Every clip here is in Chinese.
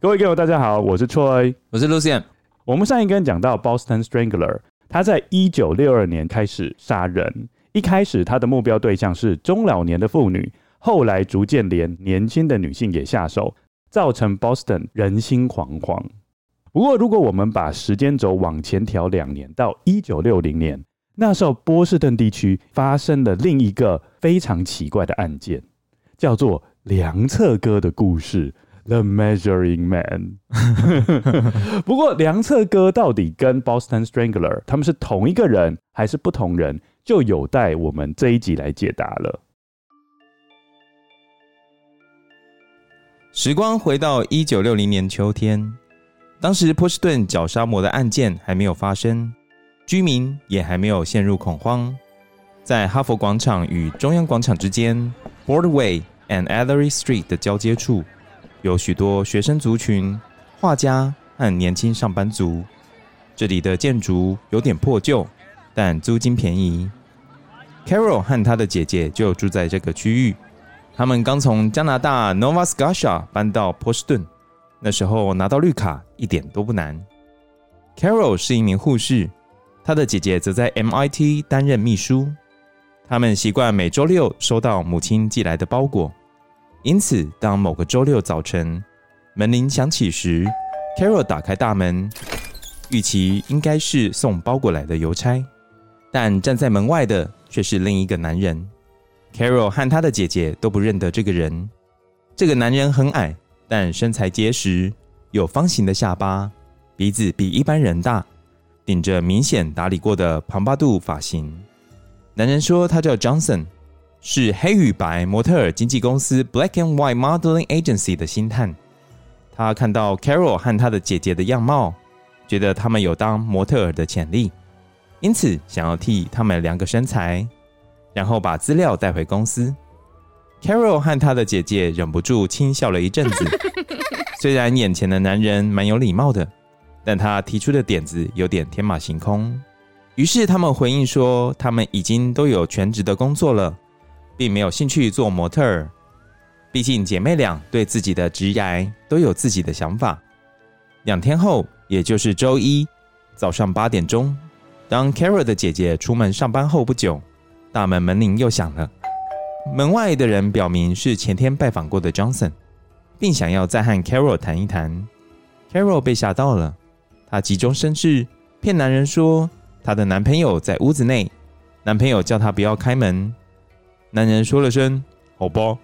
各位观众，大家好，我是 Troy，我是 Lucian。我们上一根讲到 Boston Strangler，他在一九六二年开始杀人。一开始他的目标对象是中老年的妇女，后来逐渐连年轻的女性也下手，造成 Boston 人心惶惶。不过，如果我们把时间轴往前调两年，到一九六零年，那时候波士顿地区发生了另一个非常奇怪的案件，叫做梁策哥的故事。The Measuring Man。不过，梁策哥到底跟 Boston Strangler 他们是同一个人还是不同人，就有待我们这一集来解答了。时光回到一九六零年秋天，当时波士顿绞杀魔的案件还没有发生，居民也还没有陷入恐慌。在哈佛广场与中央广场之间，Broadway and Ellery Street 的交接处。有许多学生族群、画家和年轻上班族。这里的建筑有点破旧，但租金便宜。Carol 和她的姐姐就住在这个区域。他们刚从加拿大 Nova Scotia 搬到波士顿，那时候拿到绿卡一点都不难。Carol 是一名护士，她的姐姐则在 MIT 担任秘书。他们习惯每周六收到母亲寄来的包裹。因此，当某个周六早晨门铃响起时，Carol 打开大门，预期应该是送包裹来的邮差，但站在门外的却是另一个男人。Carol 和他的姐姐都不认得这个人。这个男人很矮，但身材结实，有方形的下巴，鼻子比一般人大，顶着明显打理过的庞巴度发型。男人说他叫 Johnson。是黑与白模特儿经纪公司 Black and White Modeling Agency 的星探。他看到 Carol 和他的姐姐的样貌，觉得他们有当模特儿的潜力，因此想要替他们量个身材，然后把资料带回公司。Carol 和他的姐姐忍不住轻笑了一阵子。虽然眼前的男人蛮有礼貌的，但他提出的点子有点天马行空。于是他们回应说，他们已经都有全职的工作了。并没有兴趣做模特儿，毕竟姐妹俩对自己的职涯都有自己的想法。两天后，也就是周一早上八点钟，当 Carol 的姐姐出门上班后不久，大门门铃又响了。门外的人表明是前天拜访过的 Johnson，并想要再和 Carol 谈一谈。Carol 被吓到了，她急中生智，骗男人说她的男朋友在屋子内，男朋友叫她不要开门。男人说了声“好吧”，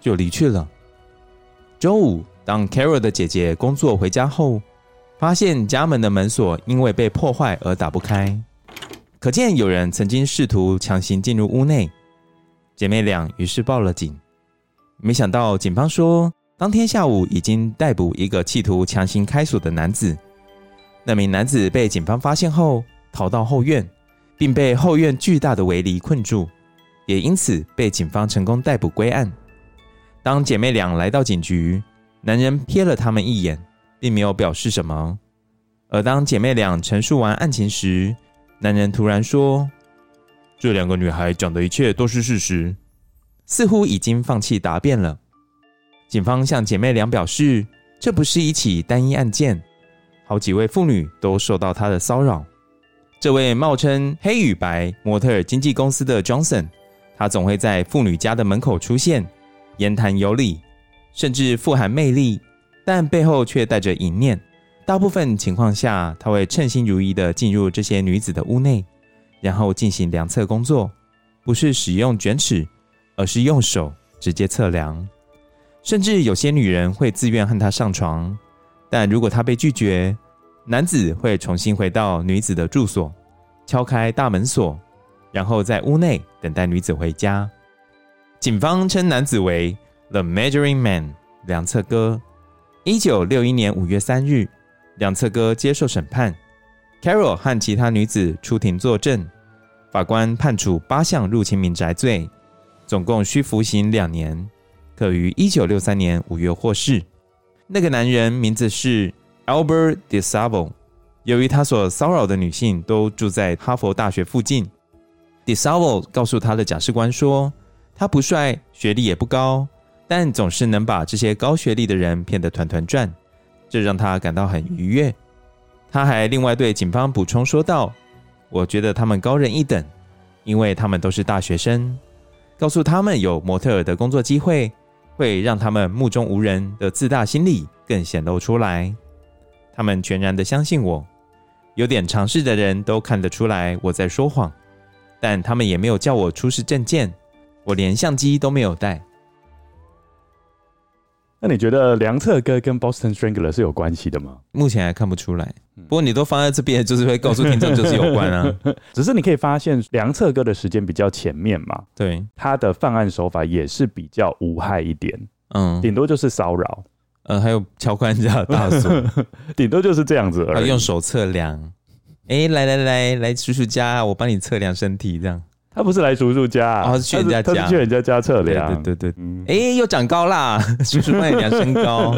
就离去了。周五，当 Carol 的姐姐工作回家后，发现家门的门锁因为被破坏而打不开，可见有人曾经试图强行进入屋内。姐妹俩于是报了警。没想到警方说，当天下午已经逮捕一个企图强行开锁的男子。那名男子被警方发现后，逃到后院，并被后院巨大的围篱困住。也因此被警方成功逮捕归案。当姐妹俩来到警局，男人瞥了他们一眼，并没有表示什么。而当姐妹俩陈述完案情时，男人突然说：“这两个女孩讲的一切都是事实。”似乎已经放弃答辩了。警方向姐妹俩表示，这不是一起单一案件，好几位妇女都受到他的骚扰。这位冒称黑与白模特儿经纪公司的 Johnson，他总会在妇女家的门口出现，言谈有礼，甚至富含魅力，但背后却带着淫念。大部分情况下，他会称心如意地进入这些女子的屋内，然后进行量测工作，不是使用卷尺，而是用手直接测量。甚至有些女人会自愿和他上床，但如果他被拒绝，男子会重新回到女子的住所，敲开大门锁，然后在屋内等待女子回家。警方称男子为 The Measuring Man，量测哥。一九六一年五月三日。量测哥接受审判，Carol 和其他女子出庭作证。法官判处八项入侵民宅罪，总共需服刑两年，可于一九六三年五月获释。那个男人名字是 Albert DeSalvo。由于他所骚扰的女性都住在哈佛大学附近 d i s a v o 告诉他的假释官说，他不帅，学历也不高，但总是能把这些高学历的人骗得团团转。这让他感到很愉悦。他还另外对警方补充说道：“我觉得他们高人一等，因为他们都是大学生。告诉他们有模特儿的工作机会，会让他们目中无人的自大心理更显露出来。他们全然的相信我。有点常识的人都看得出来我在说谎，但他们也没有叫我出示证件，我连相机都没有带。”那你觉得梁策哥跟 Boston Strangler 是有关系的吗？目前还看不出来。不过你都放在这边，就是会告诉听众就是有关啊。只是你可以发现，梁策哥的时间比较前面嘛。对，他的犯案手法也是比较无害一点。嗯，顶多就是骚扰。呃，还有敲关人家的大锁，顶多就是这样子而已。用手测量。哎、欸，来来来来，叔叔家，我帮你测量身体，这样。他不是来叔叔家，哦，是去人家家，他是去人家家测量。对对对，哎、欸，又长高啦，叔叔帮你量身高。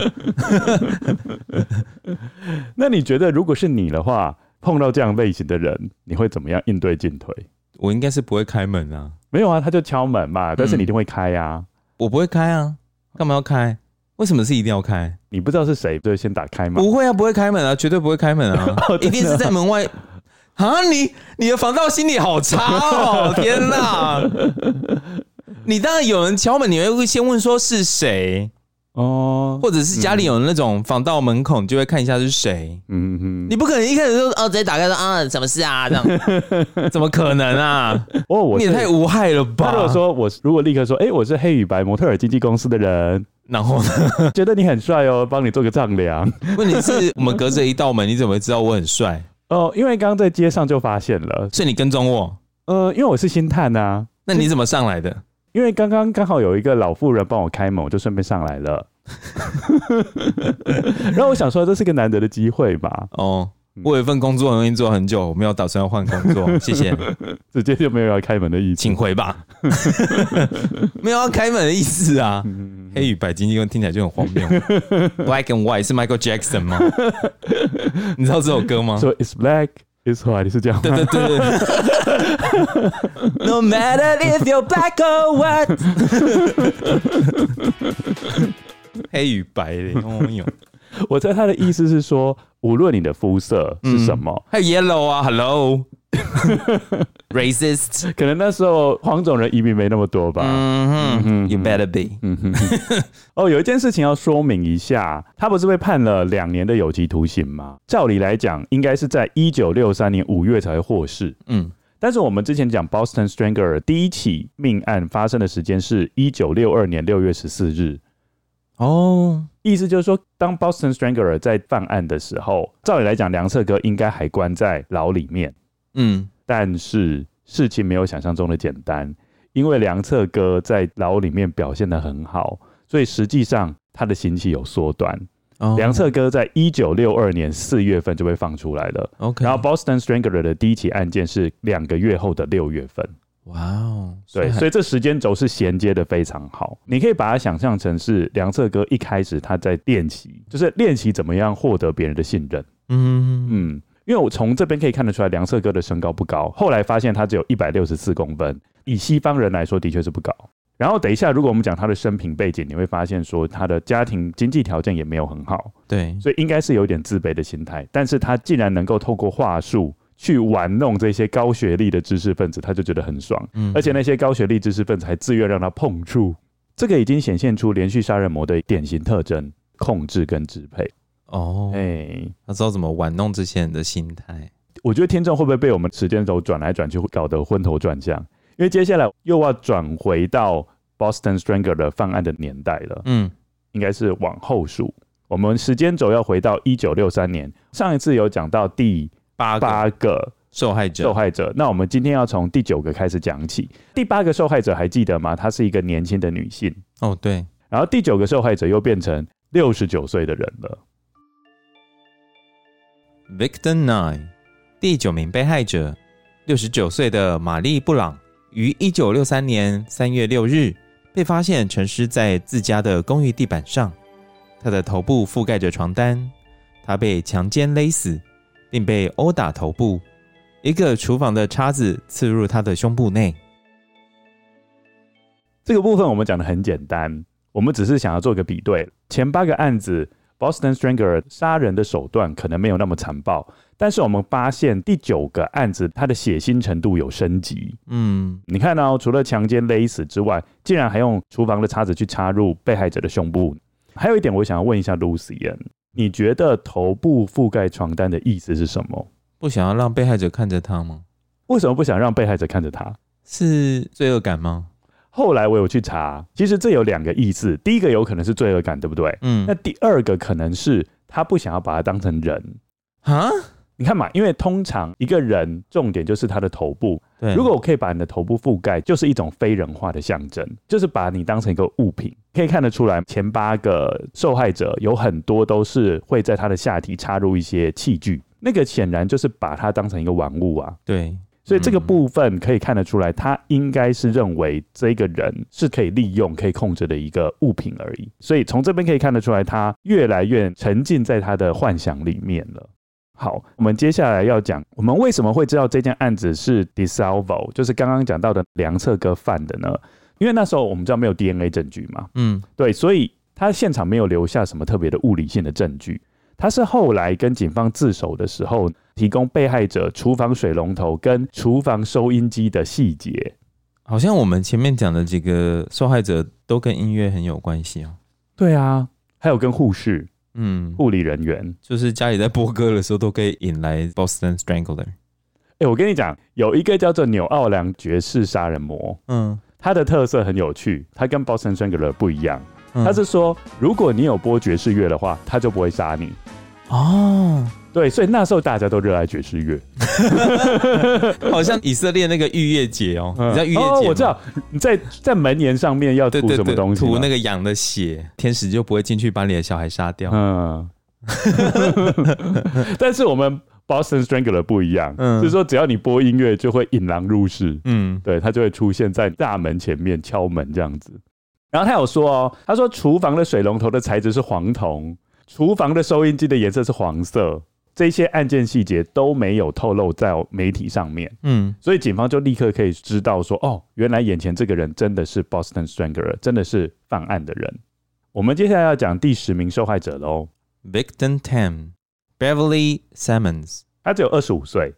那你觉得，如果是你的话，碰到这样类型的人，你会怎么样应对进退？我应该是不会开门啊。没有啊，他就敲门嘛，但是你一定会开呀、啊嗯。我不会开啊，干嘛要开？为什么是一定要开？你不知道是谁，就先打开嘛。不会啊，不会开门啊，绝对不会开门啊，一定是在门外。啊，你你的防盗心理好差哦！天哪，你当然有人敲门，你会先问说是谁哦，或者是家里有那种防盗门孔，就会看一下是谁。嗯哼，你不可能一开始就哦直接打开说啊什么事啊这样，怎么可能啊？哦，我你也太无害了吧？如果说我如果立刻说，哎、欸，我是黑与白模特儿经纪公司的人，然后呢，觉得你很帅哦，帮你做个丈量。问题是 我们隔着一道门，你怎么会知道我很帅？哦，因为刚刚在街上就发现了，所以你跟踪我。呃，因为我是星探啊。那你怎么上来的？因为刚刚刚好有一个老妇人帮我开门，我就顺便上来了。然后我想说，这是个难得的机会吧。哦，我有一份工作很容易做很久，我没有打算要换工作，谢谢。直接就没有要开门的意思，请回吧。没有要开门的意思啊。黑与白经纪人听起来就很荒谬。Black and White 是 Michael Jackson 吗？你知道这首歌吗？So it's black, it's white 是这样对对，对。No matter if you're black or white。黑与白的，哦哟。我猜他的意思是说，无论你的肤色是什么，还有 yellow 啊，Hello。Racist，可能那时候黄种人移民没那么多吧。嗯哼，You better be。嗯哼，哦，有一件事情要说明一下，他不是被判了两年的有期徒刑吗？照理来讲，应该是在一九六三年五月才会获释。嗯，但是我们之前讲 Boston Strangler 第一起命案发生的时间是一九六二年六月十四日。哦，意思就是说，当 Boston Strangler 在犯案的时候，照理来讲，梁策哥应该还关在牢里面。嗯，但是事情没有想象中的简单，因为梁策哥在牢里面表现得很好，所以实际上他的刑期有缩短。Oh. 量测哥在一九六二年四月份就被放出来了。OK，然后 Boston Strangler 的第一起案件是两个月后的六月份。哇哦，对，所以这时间轴是衔接的非常好。你可以把它想象成是梁策哥一开始他在练习，就是练习怎么样获得别人的信任。嗯嗯。因为我从这边可以看得出来，梁策哥的身高不高。后来发现他只有一百六十四公分，以西方人来说，的确是不高。然后等一下，如果我们讲他的生平背景，你会发现说他的家庭经济条件也没有很好，对，所以应该是有点自卑的心态。但是他竟然能够透过话术去玩弄这些高学历的知识分子，他就觉得很爽。嗯，而且那些高学历知识分子还自愿让他碰触，这个已经显现出连续杀人魔的典型特征：控制跟支配。哦，哎、欸，他知道怎么玩弄这些人的心态。我觉得听众会不会被我们时间轴转来转去，搞得昏头转向？因为接下来又要转回到 Boston Strangler 的犯案的年代了。嗯，应该是往后数。我们时间轴要回到一九六三年。上一次有讲到第八八个受害者，受害者。那我们今天要从第九个开始讲起。第八个受害者还记得吗？她是一个年轻的女性。哦，对。然后第九个受害者又变成六十九岁的人了。Victim Nine，第九名被害者，六十九岁的玛丽·布朗，于一九六三年三月六日被发现沉尸在自家的公寓地板上，她的头部覆盖着床单，她被强奸勒死，并被殴打头部，一个厨房的叉子刺入他的胸部内。这个部分我们讲的很简单，我们只是想要做个比对，前八个案子。Boston Strangler 杀人的手段可能没有那么残暴，但是我们发现第九个案子，它的血腥程度有升级。嗯，你看到、哦、除了强奸勒死之外，竟然还用厨房的叉子去插入被害者的胸部。还有一点，我想要问一下 Lucien，你觉得头部覆盖床单的意思是什么？不想要让被害者看着他吗？为什么不想让被害者看着他？是罪恶感吗？后来我有去查，其实这有两个意思。第一个有可能是罪恶感，对不对？嗯。那第二个可能是他不想要把他当成人啊？你看嘛，因为通常一个人重点就是他的头部。对。如果我可以把你的头部覆盖，就是一种非人化的象征，就是把你当成一个物品。可以看得出来，前八个受害者有很多都是会在他的下体插入一些器具，那个显然就是把它当成一个玩物啊。对。所以这个部分可以看得出来，他应该是认为这个人是可以利用、可以控制的一个物品而已。所以从这边可以看得出来，他越来越沉浸在他的幻想里面了。好，我们接下来要讲，我们为什么会知道这件案子是 DiSalvo，就是刚刚讲到的梁策哥犯的呢？因为那时候我们知道没有 DNA 证据嘛，嗯，对，所以他现场没有留下什么特别的物理性的证据。他是后来跟警方自首的时候，提供被害者厨房水龙头跟厨房收音机的细节。好像我们前面讲的几个受害者都跟音乐很有关系哦。对啊，还有跟护士，嗯，护理人员，就是家里在播歌的时候都可以引来 Boston Strangler。哎，我跟你讲，有一个叫做纽奥良爵士杀人魔，嗯，他的特色很有趣，他跟 Boston Strangler 不一样。他是说，如果你有播爵士乐的话，他就不会杀你。哦，对，所以那时候大家都热爱爵士乐，好像以色列那个逾越节哦，你知道逾越节？哦，我知道，你在在门帘上面要涂什么东西？涂那个羊的血，天使就不会进去把你的小孩杀掉。嗯，但是我们 Boston Strangler 不一样，嗯，就是说只要你播音乐，就会引狼入室。嗯，对，他就会出现在大门前面敲门这样子。然后他有说哦，他说厨房的水龙头的材质是黄铜，厨房的收音机的颜色是黄色，这些案件细节都没有透露在媒体上面。嗯，所以警方就立刻可以知道说，哦，原来眼前这个人真的是 Boston Strangler，真的是犯案的人。我们接下来要讲第十名受害者喽，Victim Ten Beverly Simmons，他只有二十五岁，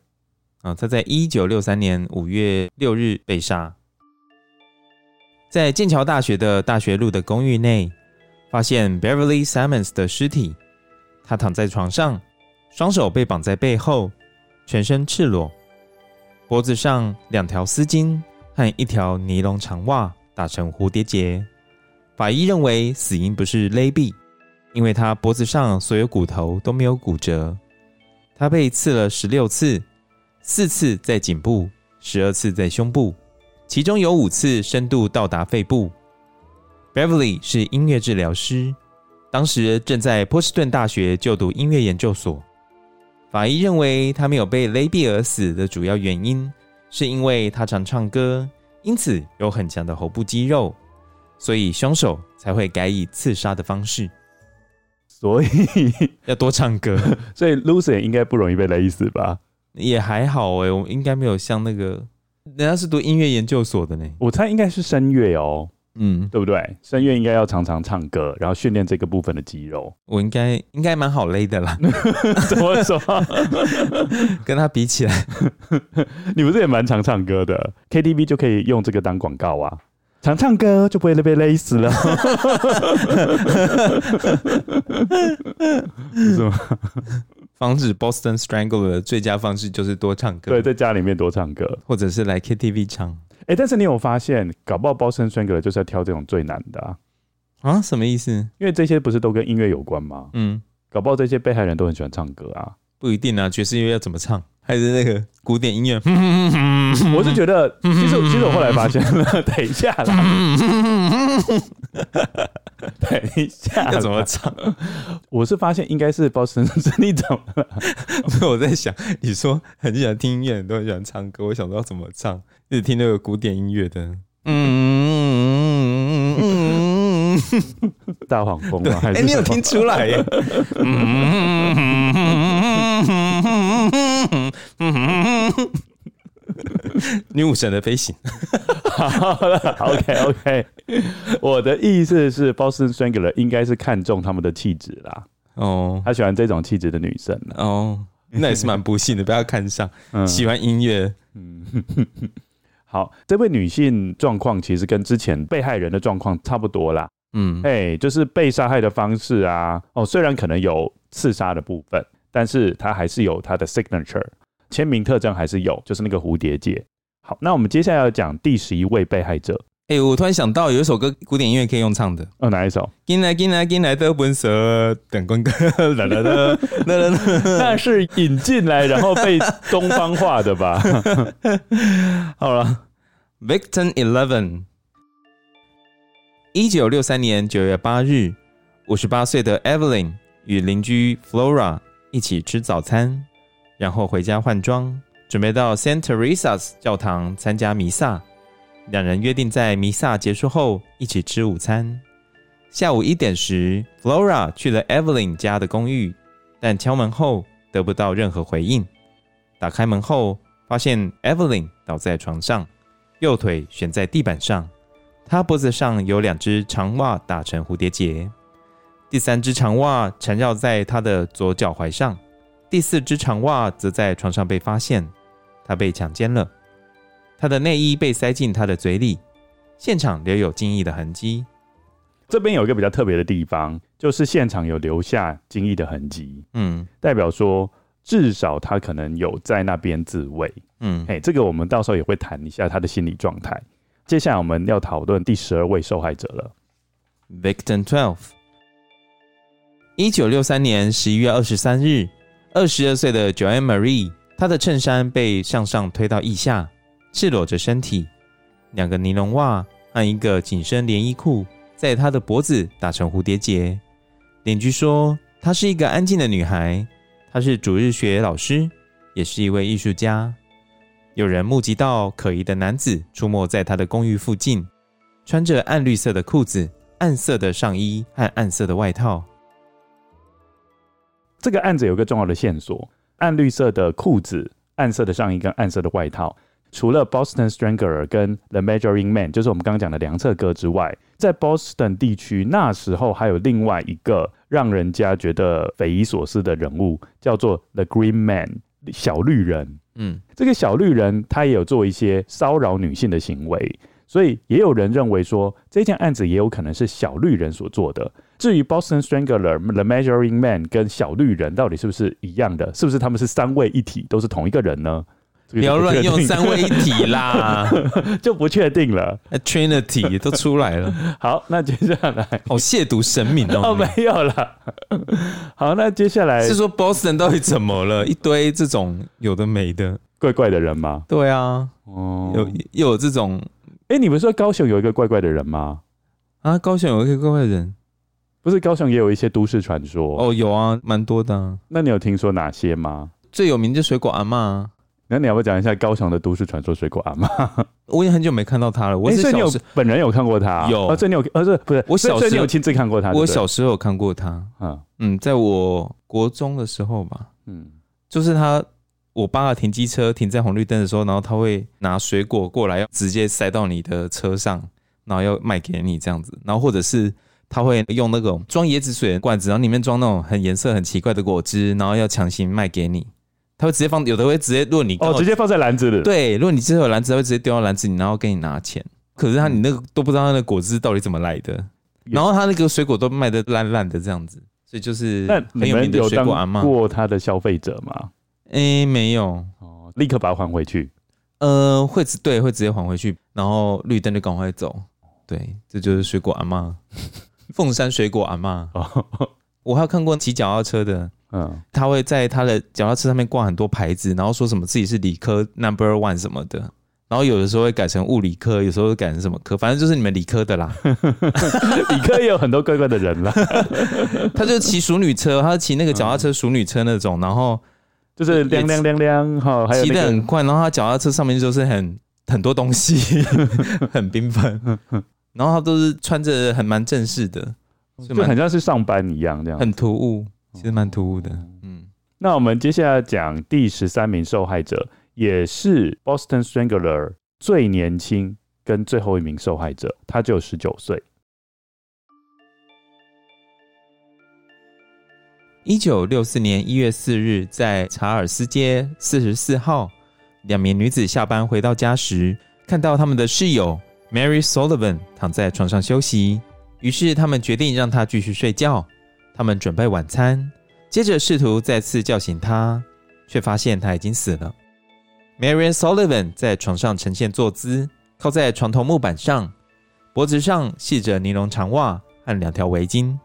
啊，他在一九六三年五月六日被杀。在剑桥大学的大学路的公寓内，发现 Beverly Simmons 的尸体。他躺在床上，双手被绑在背后，全身赤裸，脖子上两条丝巾和一条尼龙长袜打成蝴蝶结。法医认为死因不是勒毙，因为他脖子上所有骨头都没有骨折。他被刺了十六次，四次在颈部，十二次在胸部。其中有五次深度到达肺部。Beverly 是音乐治疗师，当时正在波士顿大学就读音乐研究所。法医认为他没有被勒毙而死的主要原因，是因为他常唱歌，因此有很强的喉部肌肉，所以凶手才会改以刺杀的方式。所以 要多唱歌，所以 Lucien 应该不容易被勒死吧？也还好哎、欸，我应该没有像那个。人家是读音乐研究所的呢，我猜应该是声乐哦。嗯，对不对？声乐应该要常常唱歌，然后训练这个部分的肌肉。我应该应该蛮好勒的啦。怎么说？跟他比起来，你不是也蛮常唱歌的？KTV 就可以用这个当广告啊，常唱歌就不会被勒死了。是吗？防止 Boston Strangler 的最佳方式就是多唱歌，对，在家里面多唱歌，或者是来 KTV 唱。哎、欸，但是你有发现，搞不好 Boston Strangler 就是要挑这种最难的啊？啊，什么意思？因为这些不是都跟音乐有关吗？嗯，搞不好这些被害人都很喜欢唱歌啊？不一定啊，爵士音乐要怎么唱？还是那个古典音乐？我是觉得，其实 其实我后来发现了，等一下啦，等一下要怎么唱？我是发现应该是 Boston 是你怎么了？我在想，你说很喜欢听音乐，都很喜欢唱歌，我想说要怎么唱？一直听那个古典音乐的，嗯嗯大黄蜂吗？哎、欸，你有听出来耶？女武神的飞行。好了，OK OK。我的意思是，Boston Strangler 应该是看中他们的气质啦。哦，他喜欢这种气质的女生。哦，那也是蛮不幸的，不要看上。嗯、喜欢音乐。嗯，好，这位女性状况其实跟之前被害人的状况差不多啦。嗯，哎，就是被杀害的方式啊。哦，虽然可能有刺杀的部分。但是它还是有它的 signature 签名特征，还是有，就是那个蝴蝶结。好，那我们接下来要讲第十一位被害者。哎、欸，我突然想到有一首歌，古典音乐可以用唱的。哦，哪一首？进来，进来，进来的本色，等光哥，啦啦啦啦啦，那是引进来然后被东方化的吧？好了，Victim Eleven，一九六三年九月八日，五十八岁的 Evelyn 与邻居 Flora。一起吃早餐，然后回家换装，准备到 Saint Teresa's 教堂参加弥撒。两人约定在弥撒结束后一起吃午餐。下午一点时，Flora 去了 Evelyn 家的公寓，但敲门后得不到任何回应。打开门后，发现 Evelyn 倒在床上，右腿悬在地板上，她脖子上有两只长袜打成蝴蝶结。第三只长袜缠绕在他的左脚踝上，第四只长袜则在床上被发现。他被强奸了，他的内衣被塞进他的嘴里，现场留有精液的痕迹。这边有一个比较特别的地方，就是现场有留下精液的痕迹，嗯，代表说至少他可能有在那边自慰，嗯，哎，这个我们到时候也会谈一下他的心理状态。接下来我们要讨论第十二位受害者了，Victim Twelve。一九六三年十一月二十三日，二十二岁的 Joanne Marie，她的衬衫被向上推到腋下，赤裸着身体，两个尼龙袜和一个紧身连衣裤在她的脖子打成蝴蝶结。邻居说，她是一个安静的女孩，她是主日学老师，也是一位艺术家。有人目击到可疑的男子出没在他的公寓附近，穿着暗绿色的裤子、暗色的上衣和暗色的外套。这个案子有个重要的线索：暗绿色的裤子、暗色的上衣跟暗色的外套。除了 Boston Strangler 跟 The Measuring Man，就是我们刚刚讲的量测哥之外，在 Boston 地区那时候还有另外一个让人家觉得匪夷所思的人物，叫做 The Green Man 小绿人。嗯，这个小绿人他也有做一些骚扰女性的行为。所以也有人认为说，这件案子也有可能是小绿人所做的。至于 Boston Strangler、The Measuring Man 跟小绿人到底是不是一样的？是不是他们是三位一体，都是同一个人呢？不要乱用三位一体啦，就不确定了。Trinity 都出来了。好，那接下来哦，亵渎神明哦，哦，没有了。好，那接下来是说 Boston 到底怎么了？一堆这种有的没的怪怪的人吗？对啊，哦，有又有这种。哎，你们说高雄有一个怪怪的人吗？啊，高雄有一个怪怪的人，不是高雄也有一些都市传说哦？有啊，蛮多的啊。那你有听说哪些吗？最有名就水果阿嬷。那你要不要讲一下高雄的都市传说？水果阿妈，我已经很久没看到他了。我是小时本人有看过他，有啊？这你有？呃，是不是？我小时候有亲自看过他。我小时候有看过他。嗯嗯，在我国中的时候吧。嗯，就是他。我爸停机车停在红绿灯的时候，然后他会拿水果过来，要直接塞到你的车上，然后要卖给你这样子，然后或者是他会用那种装椰子水的罐子，然后里面装那种很颜色很奇怪的果汁，然后要强行卖给你。他会直接放，有的会直接，如果你哦，直接放在篮子里。对，如果你之后有篮子，他会直接丢到篮子里，然后给你拿钱。可是他你那个都不知道他的果汁到底怎么来的，然后他那个水果都卖的烂烂的这样子，所以就是很有名的水果阿嬷。过他的消费者吗？诶、欸，没有哦，立刻把它还回去。呃，会直对，会直接还回去，然后绿灯就赶快走。对，这就是水果阿嬷，凤山水果阿嬷。我还有看过骑脚踏车的。嗯，他会在他的脚踏车上面挂很多牌子，然后说什么自己是理科 number one 什么的，然后有的时候会改成物理科，有时候会改成什么科，反正就是你们理科的啦。理科也有很多怪怪的人啦。他就骑淑女车，他骑那个脚踏车淑女车那种，然后就是亮亮亮亮哈，还有骑得很快，然后他脚踏车上面就是很很多东西，很缤纷，然后他都是穿着很蛮正式的，就很像是上班一样这样，很突兀。其实蛮突兀的，嗯。那我们接下来讲第十三名受害者，也是 Boston Strangler 最年轻跟最后一名受害者，他只有十九岁。一九六四年一月四日，在查尔斯街四十四号，两名女子下班回到家时，看到他们的室友 Mary Sullivan 躺在床上休息，于是他们决定让她继续睡觉。他们准备晚餐，接着试图再次叫醒他，却发现他已经死了。Marian Sullivan 在床上呈现坐姿，靠在床头木板上，脖子上系着尼龙长袜和两条围巾，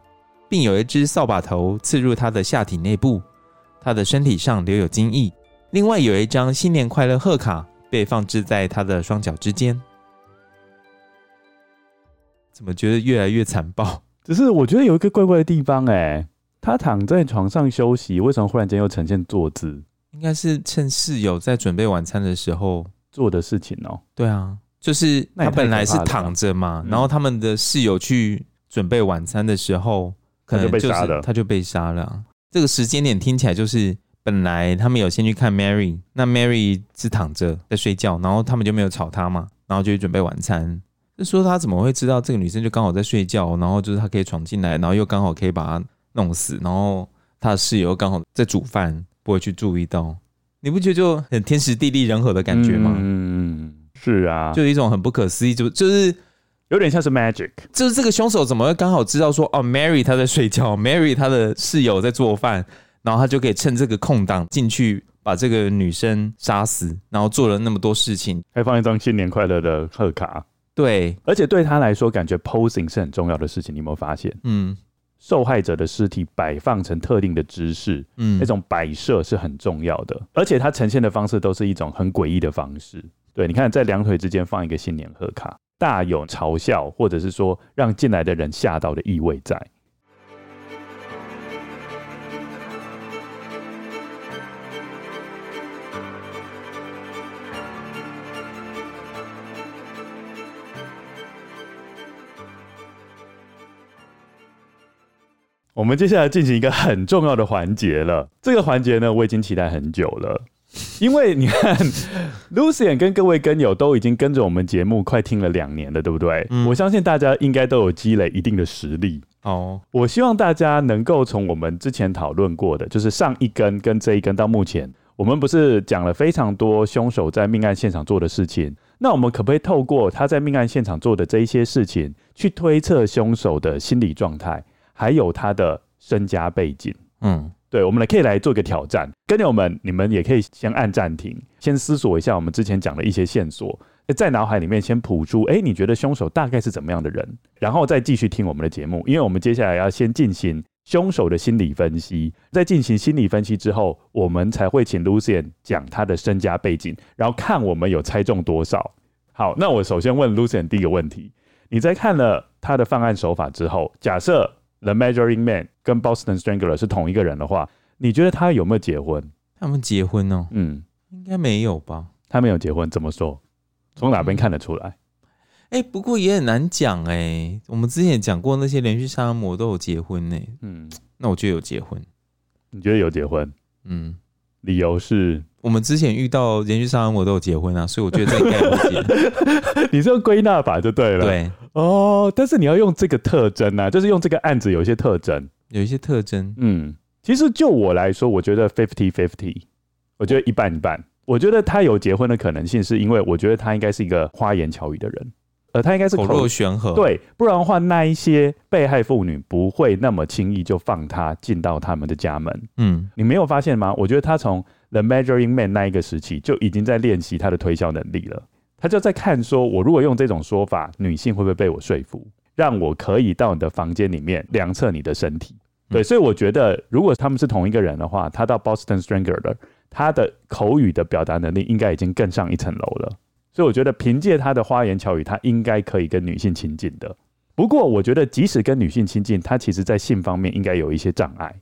并有一只扫把头刺入他的下体内部。他的身体上留有精液，另外有一张新年快乐贺卡被放置在他的双脚之间。怎么觉得越来越残暴？只是我觉得有一个怪怪的地方，哎，他躺在床上休息，为什么忽然间又呈现坐姿？应该是趁室友在准备晚餐的时候做的事情哦。对啊，就是他本来是躺着嘛，然后他们的室友去准备晚餐的时候，可能就是他就被杀了。这个时间点听起来就是本来他们有先去看 Mary，那 Mary 是躺着在睡觉，然后他们就没有吵他嘛，然后就去准备晚餐。就说他怎么会知道这个女生就刚好在睡觉，然后就是他可以闯进来，然后又刚好可以把她弄死，然后他的室友刚好在煮饭，不会去注意到，你不觉得就很天时地利人和的感觉吗？嗯，是啊，就一种很不可思议，就就是有点像是 magic，就是这个凶手怎么会刚好知道说哦，Mary 她在睡觉，Mary 她的室友在做饭，然后他就可以趁这个空档进去把这个女生杀死，然后做了那么多事情，还放一张新年快乐的贺卡。对，而且对他来说，感觉 posing 是很重要的事情。你有没有发现？嗯，受害者的尸体摆放成特定的姿势，嗯，那种摆设是很重要的。而且他呈现的方式都是一种很诡异的方式。对，你看，在两腿之间放一个新年贺卡，大有嘲笑或者是说让进来的人吓到的意味在。我们接下来进行一个很重要的环节了。这个环节呢，我已经期待很久了，因为你看，Lucien 跟各位跟友都已经跟着我们节目快听了两年了，对不对？嗯。我相信大家应该都有积累一定的实力哦。我希望大家能够从我们之前讨论过的，就是上一根跟这一根到目前，我们不是讲了非常多凶手在命案现场做的事情？那我们可不可以透过他在命案现场做的这一些事情，去推测凶手的心理状态？还有他的身家背景，嗯，对，我们来可以来做一个挑战，跟友们，你们也可以先按暂停，先思索一下我们之前讲的一些线索，在脑海里面先谱出，哎，你觉得凶手大概是怎么样的人，然后再继续听我们的节目，因为我们接下来要先进行凶手的心理分析，在进行心理分析之后，我们才会请 Lucien 讲他的身家背景，然后看我们有猜中多少。好，那我首先问 Lucien 第一个问题，你在看了他的犯案手法之后，假设。The Measuring Man 跟 Boston Strangler 是同一个人的话，你觉得他有没有结婚？他们结婚哦，嗯，应该没有吧？他没有结婚，怎么说？从哪边看得出来？哎、不过也很难讲哎。我们之前也讲过，那些连续杀人魔都有结婚呢。嗯，那我觉得有结婚。你觉得有结婚？嗯，理由是我们之前遇到连续杀人魔都有结婚啊，所以我觉得这应该有结。你是用归纳法就对了。对，哦，但是你要用这个特征啊，就是用这个案子有一些特征，有一些特征。嗯，其实就我来说，我觉得 fifty fifty，我觉得一半一半。我觉得他有结婚的可能性，是因为我觉得他应该是一个花言巧语的人。呃，他应该是口，口若悬河，对，不然的话，那一些被害妇女不会那么轻易就放他进到他们的家门。嗯，你没有发现吗？我觉得他从 The Measuring Man 那一个时期就已经在练习他的推销能力了。他就在看，说我如果用这种说法，女性会不会被我说服，让我可以到你的房间里面量测你的身体？对，所以我觉得，如果他们是同一个人的话，他到 Boston Strangler，他的口语的表达能力应该已经更上一层楼了。所以我觉得凭借他的花言巧语，他应该可以跟女性亲近的。不过我觉得即使跟女性亲近，他其实在性方面应该有一些障碍，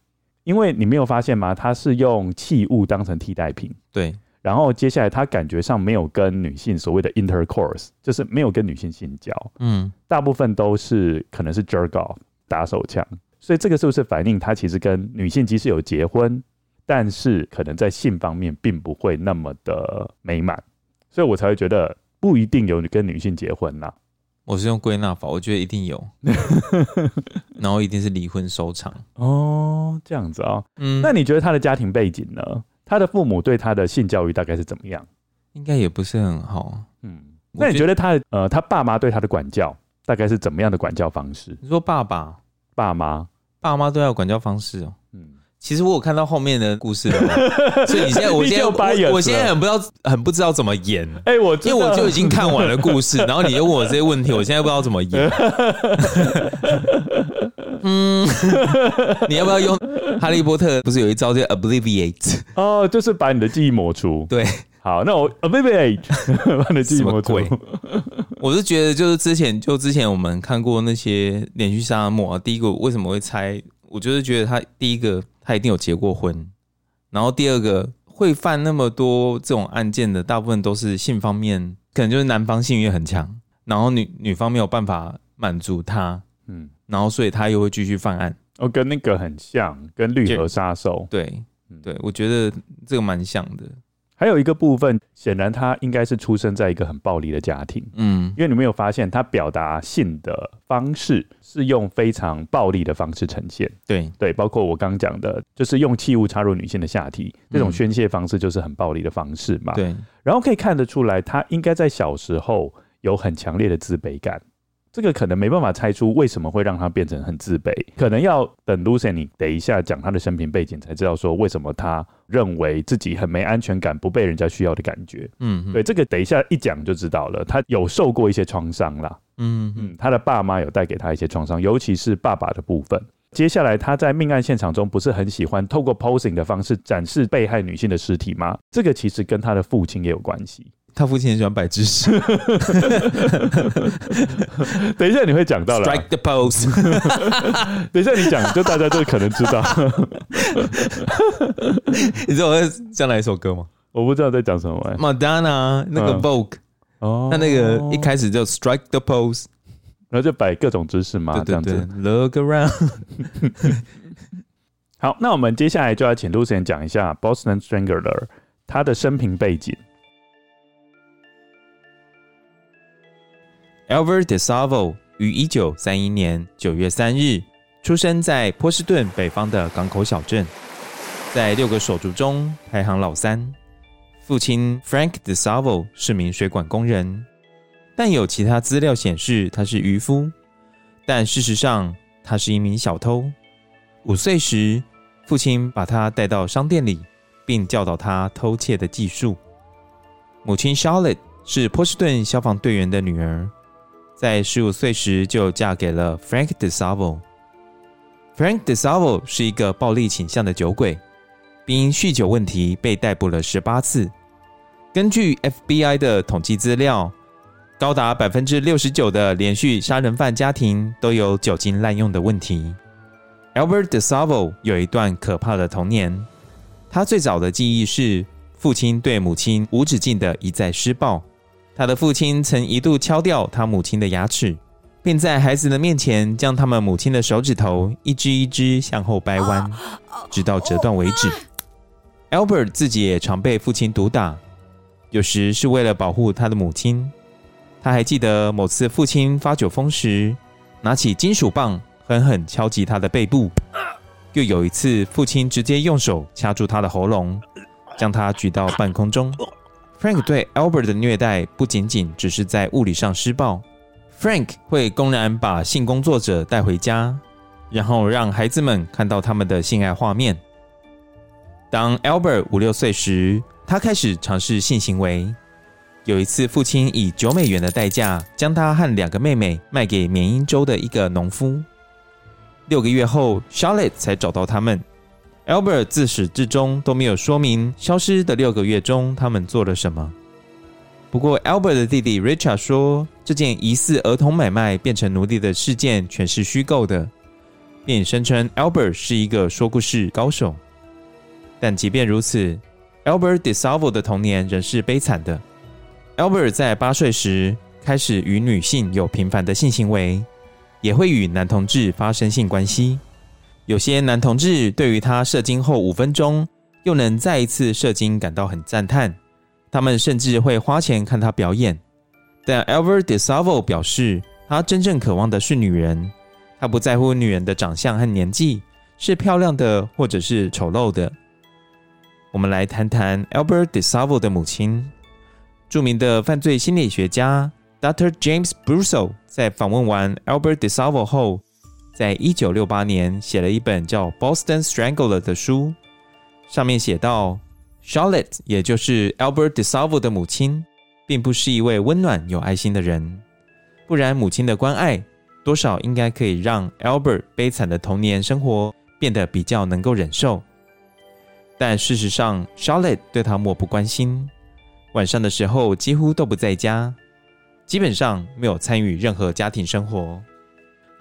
因为你没有发现吗？他是用器物当成替代品。对。然后接下来他感觉上没有跟女性所谓的 intercourse，就是没有跟女性性交。嗯。大部分都是可能是 jerk off 打手枪。所以这个是不是反映他其实跟女性即使有结婚，但是可能在性方面并不会那么的美满？所以我才会觉得不一定有跟女性结婚呐、啊。我是用归纳法，我觉得一定有，然后一定是离婚收场。哦，这样子啊、哦。嗯，那你觉得他的家庭背景呢？他的父母对他的性教育大概是怎么样？应该也不是很好。嗯，那你觉得他呃，他爸妈对他的管教大概是怎么样的管教方式？你说爸爸、爸妈、爸妈对他的管教方式哦。嗯。其实我有看到后面的故事了，所以你现在，我现在，我现在很不知道，很不知道怎么演。哎、欸，我因为我就已经看完了故事，然后你又问我这些问题，我现在不知道怎么演。嗯，你要不要用哈利波特？不是有一招叫 Obliviate？哦，就是把你的记忆抹除。对，好，那我 Obliviate 把你的记忆抹除。我是觉得，就是之前就之前我们看过那些连续杀人魔，第一个为什么会猜？我就是觉得他第一个。他一定有结过婚，然后第二个会犯那么多这种案件的，大部分都是性方面，可能就是男方性欲很强，然后女女方没有办法满足他，嗯，然后所以他又会继续犯案。哦，跟那个很像，跟绿河杀手，对，对，我觉得这个蛮像的。还有一个部分，显然他应该是出生在一个很暴力的家庭，嗯，因为你没有发现他表达性的方式是用非常暴力的方式呈现，对。对，包括我刚讲的，就是用器物插入女性的下体，这种宣泄方式就是很暴力的方式嘛，对。然后可以看得出来，他应该在小时候有很强烈的自卑感。这个可能没办法猜出为什么会让他变成很自卑，可能要等 Lucien 你等一下讲他的生平背景才知道说为什么他认为自己很没安全感，不被人家需要的感觉。嗯，对，这个等一下一讲就知道了。他有受过一些创伤啦，嗯嗯，他的爸妈有带给他一些创伤，尤其是爸爸的部分。接下来他在命案现场中不是很喜欢透过 posing 的方式展示被害女性的尸体吗？这个其实跟他的父亲也有关系。他父亲很喜欢摆姿势，等一下你会讲到了。Strike the pose。等一下你讲，就大家就可能知道。你知道我在讲哪一首歌吗？我不知道在讲什么。Madonna 那个 Vogue，哦，他那个一开始就 Strike the pose，然后就摆各种姿势嘛，这样子。Look around。好，那我们接下来就要请 Lucien 讲一下 Boston Strangler 他的生平背景。Albert de Savo 于一九三一年九月三日出生在波士顿北方的港口小镇，在六个手足中排行老三。父亲 Frank de Savo 是名水管工人，但有其他资料显示他是渔夫，但事实上他是一名小偷。五岁时，父亲把他带到商店里，并教导他偷窃的技术。母亲 Charlotte 是波士顿消防队员的女儿。在十五岁时就嫁给了 Frank DeSalvo。Frank DeSalvo 是一个暴力倾向的酒鬼，并因酗酒问题被逮捕了十八次。根据 FBI 的统计资料，高达百分之六十九的连续杀人犯家庭都有酒精滥用的问题。Albert DeSalvo 有一段可怕的童年，他最早的记忆是父亲对母亲无止境的一再施暴。他的父亲曾一度敲掉他母亲的牙齿，并在孩子的面前将他们母亲的手指头一只一只向后掰弯，直到折断为止。Albert 自己也常被父亲毒打，有时是为了保护他的母亲。他还记得某次父亲发酒疯时，拿起金属棒狠狠敲击他的背部；又有一次，父亲直接用手掐住他的喉咙，将他举到半空中。Frank 对 Albert 的虐待不仅仅只是在物理上施暴，Frank 会公然把性工作者带回家，然后让孩子们看到他们的性爱画面。当 Albert 五六岁时，他开始尝试性行为。有一次，父亲以九美元的代价将他和两个妹妹卖给缅因州的一个农夫。六个月后，Charlotte 才找到他们。Albert 自始至终都没有说明消失的六个月中他们做了什么。不过，Albert 的弟弟 Richard 说，这件疑似儿童买卖变成奴隶的事件全是虚构的，并声称 Albert 是一个说故事高手。但即便如此，Albert DeSalvo 的童年仍是悲惨的。Albert 在八岁时开始与女性有频繁的性行为，也会与男同志发生性关系。有些男同志对于他射精后五分钟又能再一次射精感到很赞叹，他们甚至会花钱看他表演。但 Albert DeSavo 表示，他真正渴望的是女人，他不在乎女人的长相和年纪，是漂亮的或者是丑陋的。我们来谈谈 Albert DeSavo 的母亲。著名的犯罪心理学家 Dr. James Brusso 在访问完 Albert DeSavo 后，在一九六八年写了一本叫《Boston Strangler》的书，上面写道：Charlotte，也就是 Albert DeSalvo 的母亲，并不是一位温暖有爱心的人，不然母亲的关爱多少应该可以让 Albert 悲惨的童年生活变得比较能够忍受。但事实上，Charlotte 对他漠不关心，晚上的时候几乎都不在家，基本上没有参与任何家庭生活。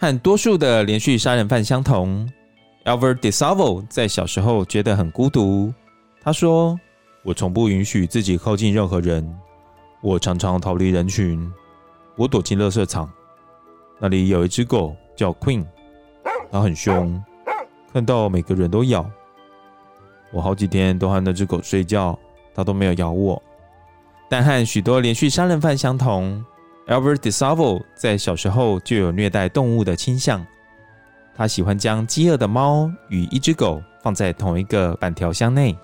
和多数的连续杀人犯相同，Albert DeSalvo 在小时候觉得很孤独。他说：“我从不允许自己靠近任何人，我常常逃离人群，我躲进垃圾场。那里有一只狗叫 Queen，它很凶，看到每个人都咬。”我好几天都和那只狗睡觉，它都没有咬我。但和许多连续杀人犯相同，Albert DeSalvo 在小时候就有虐待动物的倾向。他喜欢将饥饿的猫与一只狗放在同一个板条箱内，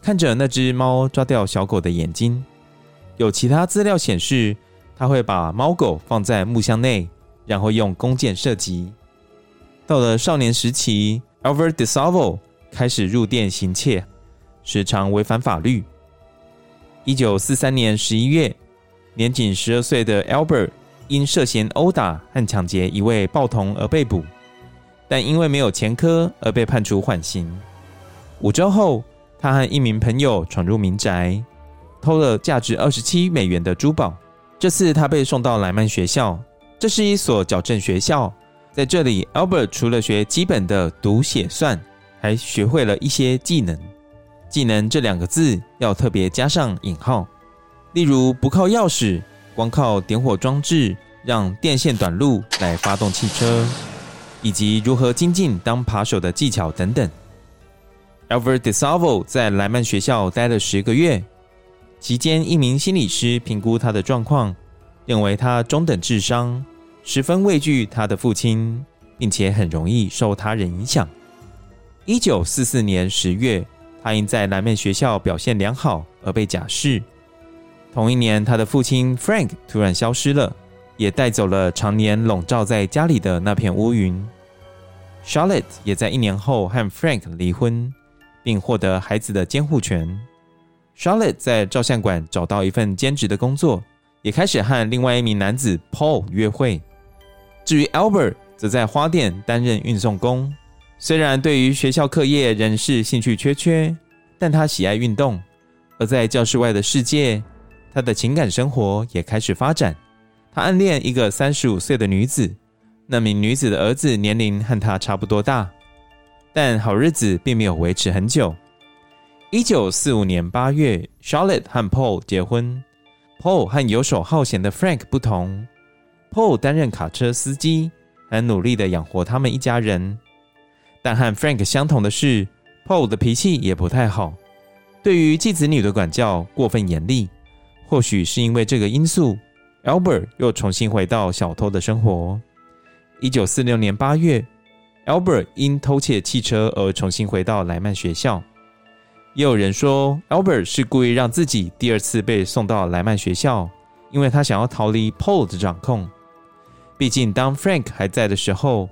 看着那只猫抓掉小狗的眼睛。有其他资料显示，他会把猫狗放在木箱内，然后用弓箭射击。到了少年时期，Albert DeSalvo 开始入店行窃，时常违反法律。一九四三年十一月，年仅十二岁的 Albert 因涉嫌殴打和抢劫一位暴童而被捕，但因为没有前科而被判处缓刑。五周后，他和一名朋友闯入民宅，偷了价值二十七美元的珠宝。这次他被送到莱曼学校，这是一所矫正学校。在这里，Albert 除了学基本的读写算，还学会了一些技能，技能这两个字要特别加上引号，例如不靠钥匙，光靠点火装置让电线短路来发动汽车，以及如何精进当扒手的技巧等等。Albert DeSalvo 在莱曼学校待了十个月，期间一名心理师评估他的状况，认为他中等智商，十分畏惧他的父亲，并且很容易受他人影响。一九四四年十月，他因在莱曼学校表现良好而被假释。同一年，他的父亲 Frank 突然消失了，也带走了常年笼罩在家里的那片乌云。Charlotte 也在一年后和 Frank 离婚，并获得孩子的监护权。Charlotte 在照相馆找到一份兼职的工作，也开始和另外一名男子 Paul 约会。至于 Albert，则在花店担任运送工。虽然对于学校课业仍是兴趣缺缺，但他喜爱运动。而在教室外的世界，他的情感生活也开始发展。他暗恋一个三十五岁的女子，那名女子的儿子年龄和他差不多大。但好日子并没有维持很久。一九四五年八月，Charlotte 和 Paul 结婚。Paul 和游手好闲的 Frank 不同，Paul 担任卡车司机，很努力地养活他们一家人。但和 Frank 相同的是，Paul 的脾气也不太好，对于继子女的管教过分严厉。或许是因为这个因素，Albert 又重新回到小偷的生活。一九四六年八月，Albert 因偷窃汽车而重新回到莱曼学校。也有人说，Albert 是故意让自己第二次被送到莱曼学校，因为他想要逃离 Paul 的掌控。毕竟，当 Frank 还在的时候，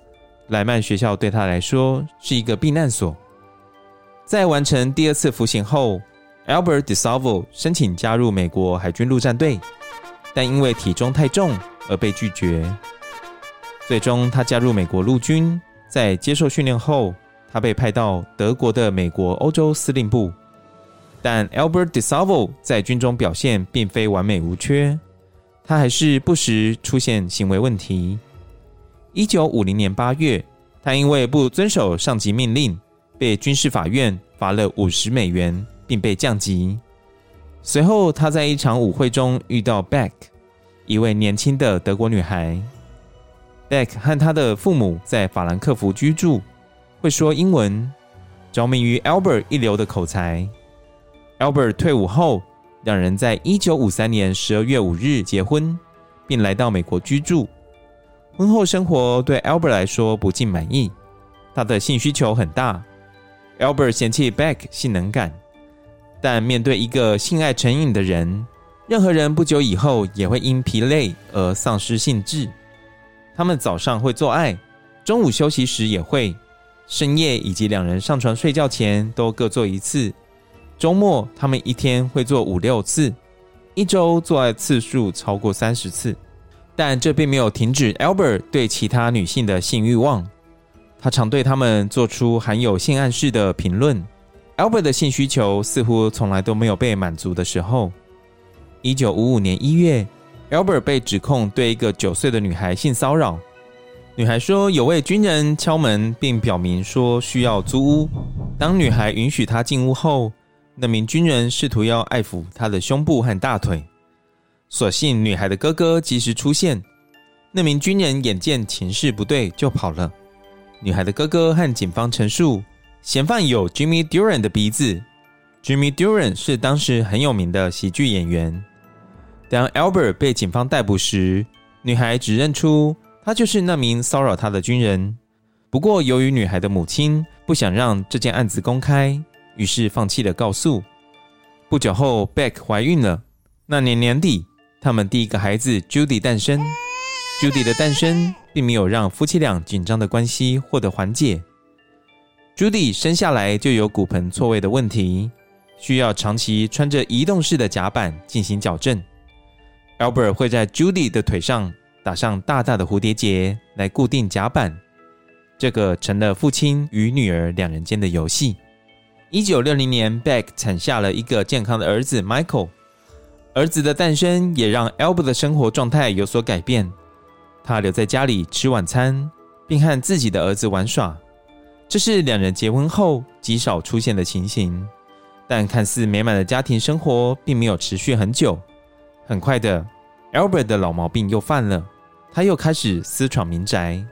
莱曼学校对他来说是一个避难所。在完成第二次服刑后，Albert DeSalvo 申请加入美国海军陆战队，但因为体重太重而被拒绝。最终，他加入美国陆军。在接受训练后，他被派到德国的美国欧洲司令部。但 Albert DeSalvo 在军中表现并非完美无缺，他还是不时出现行为问题。一九五零年八月，他因为不遵守上级命令，被军事法院罚了五十美元。并被降级。随后，他在一场舞会中遇到 Beck，一位年轻的德国女孩。Beck 和他的父母在法兰克福居住，会说英文，着迷于 Albert 一流的口才。Albert 退伍后，两人在一九五三年十二月五日结婚，并来到美国居住。婚后生活对 Albert 来说不尽满意，他的性需求很大。Albert 嫌弃 Beck 性能感。但面对一个性爱成瘾的人，任何人不久以后也会因疲累而丧失兴致。他们早上会做爱，中午休息时也会，深夜以及两人上床睡觉前都各做一次。周末他们一天会做五六次，一周做爱次数超过三十次。但这并没有停止 Albert 对其他女性的性欲望，他常对他们做出含有性暗示的评论。Albert 的性需求似乎从来都没有被满足的时候。一九五五年一月，Albert 被指控对一个九岁的女孩性骚扰。女孩说有位军人敲门，并表明说需要租屋。当女孩允许他进屋后，那名军人试图要爱抚她的胸部和大腿。所幸女孩的哥哥及时出现，那名军人眼见情势不对就跑了。女孩的哥哥和警方陈述。嫌犯有 Jimmy Duran 的鼻子。Jimmy Duran 是当时很有名的喜剧演员。当 Albert 被警方逮捕时，女孩只认出他就是那名骚扰她的军人。不过，由于女孩的母亲不想让这件案子公开，于是放弃了告诉。不久后，Beck 怀孕了。那年年底，他们第一个孩子 Judy 诞生。Judy 的诞生并没有让夫妻俩紧张的关系获得缓解。Judy 生下来就有骨盆错位的问题，需要长期穿着移动式的夹板进行矫正。Albert 会在 Judy 的腿上打上大大的蝴蝶结来固定夹板，这个成了父亲与女儿两人间的游戏。一九六零年，Beck 产下了一个健康的儿子 Michael。儿子的诞生也让 Albert 的生活状态有所改变。他留在家里吃晚餐，并和自己的儿子玩耍。这是两人结婚后极少出现的情形，但看似美满的家庭生活并没有持续很久。很快的，Albert 的老毛病又犯了，他又开始私闯民宅。